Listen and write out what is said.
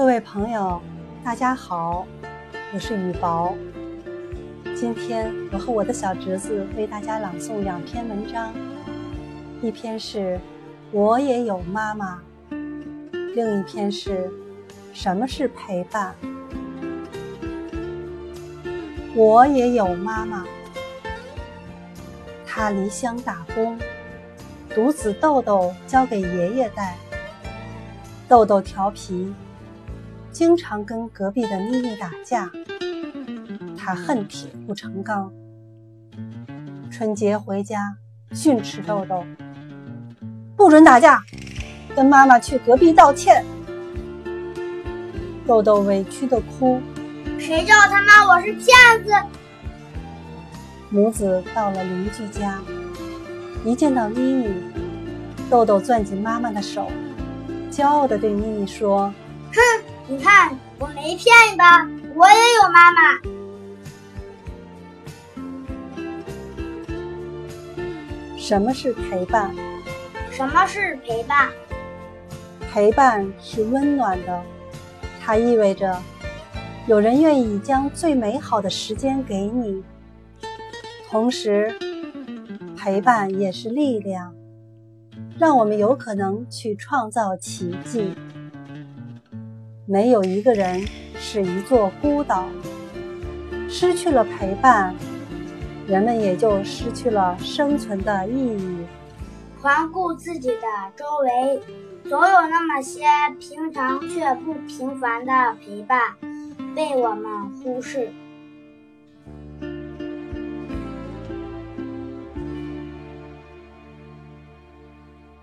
各位朋友，大家好，我是雨薄。今天我和我的小侄子为大家朗诵两篇文章，一篇是《我也有妈妈》，另一篇是《什么是陪伴》。我也有妈妈，她离乡打工，独子豆豆交给爷爷带。豆豆调皮。经常跟隔壁的妮妮打架，他恨铁不成钢。春节回家训斥豆豆：“不准打架，跟妈妈去隔壁道歉。”豆豆委屈的哭：“谁叫他妈我是骗子？”母子到了邻居家，一见到妮妮，豆豆攥紧妈妈的手，骄傲的对妮妮说：“哼！”你看，我没骗你吧？我也有妈妈。什么是陪伴？什么是陪伴？陪伴是温暖的，它意味着有人愿意将最美好的时间给你。同时，陪伴也是力量，让我们有可能去创造奇迹。没有一个人是一座孤岛，失去了陪伴，人们也就失去了生存的意义。环顾自己的周围，总有那么些平常却不平凡的陪伴被我们忽视。